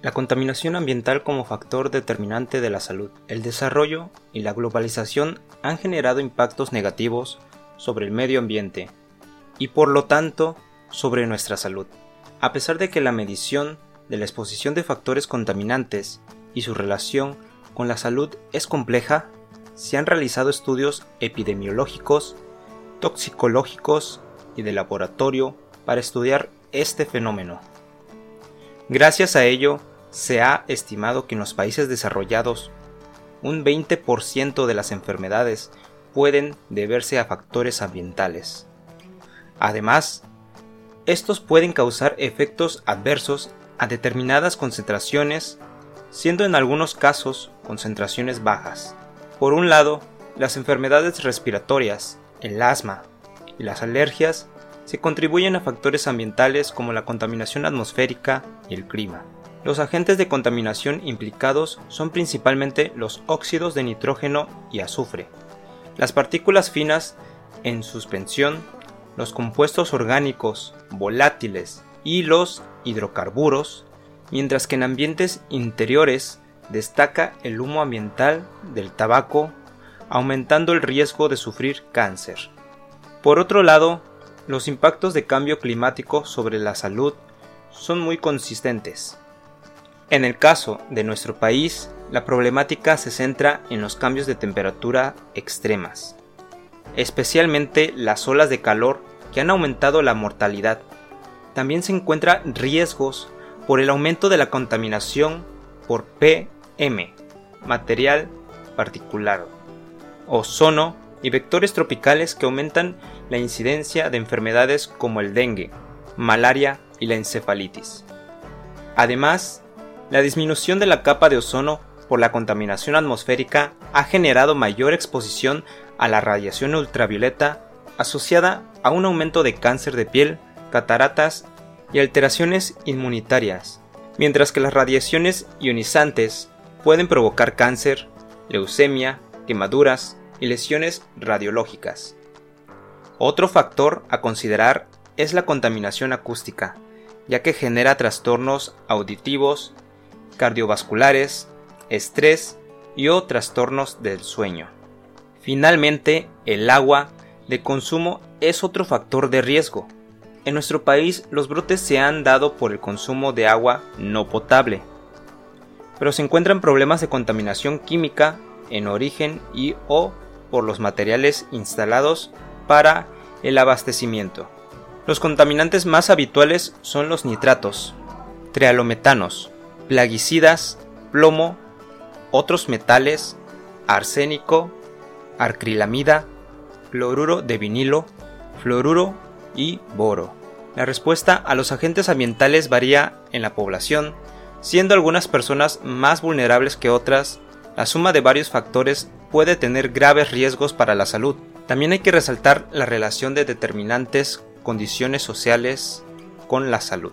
La contaminación ambiental como factor determinante de la salud. El desarrollo y la globalización han generado impactos negativos sobre el medio ambiente y por lo tanto sobre nuestra salud. A pesar de que la medición de la exposición de factores contaminantes y su relación con la salud es compleja, se han realizado estudios epidemiológicos, toxicológicos y de laboratorio para estudiar este fenómeno. Gracias a ello, se ha estimado que en los países desarrollados un 20% de las enfermedades pueden deberse a factores ambientales. Además, estos pueden causar efectos adversos a determinadas concentraciones, siendo en algunos casos concentraciones bajas. Por un lado, las enfermedades respiratorias, el asma y las alergias se contribuyen a factores ambientales como la contaminación atmosférica y el clima. Los agentes de contaminación implicados son principalmente los óxidos de nitrógeno y azufre, las partículas finas en suspensión, los compuestos orgánicos, volátiles y los hidrocarburos, mientras que en ambientes interiores destaca el humo ambiental del tabaco, aumentando el riesgo de sufrir cáncer. Por otro lado, los impactos de cambio climático sobre la salud son muy consistentes. En el caso de nuestro país, la problemática se centra en los cambios de temperatura extremas, especialmente las olas de calor que han aumentado la mortalidad. También se encuentran riesgos por el aumento de la contaminación por PM, material particular, ozono y vectores tropicales que aumentan la incidencia de enfermedades como el dengue, malaria y la encefalitis. Además, la disminución de la capa de ozono por la contaminación atmosférica ha generado mayor exposición a la radiación ultravioleta asociada a un aumento de cáncer de piel, cataratas y alteraciones inmunitarias, mientras que las radiaciones ionizantes pueden provocar cáncer, leucemia, quemaduras y lesiones radiológicas. Otro factor a considerar es la contaminación acústica, ya que genera trastornos auditivos, cardiovasculares, estrés y o trastornos del sueño. Finalmente, el agua de consumo es otro factor de riesgo. En nuestro país los brotes se han dado por el consumo de agua no potable, pero se encuentran problemas de contaminación química en origen y o por los materiales instalados para el abastecimiento. Los contaminantes más habituales son los nitratos, trialometanos, plaguicidas, plomo, otros metales, arsénico, arcrilamida, cloruro de vinilo, fluoruro y boro. La respuesta a los agentes ambientales varía en la población, siendo algunas personas más vulnerables que otras. La suma de varios factores puede tener graves riesgos para la salud. También hay que resaltar la relación de determinantes condiciones sociales con la salud.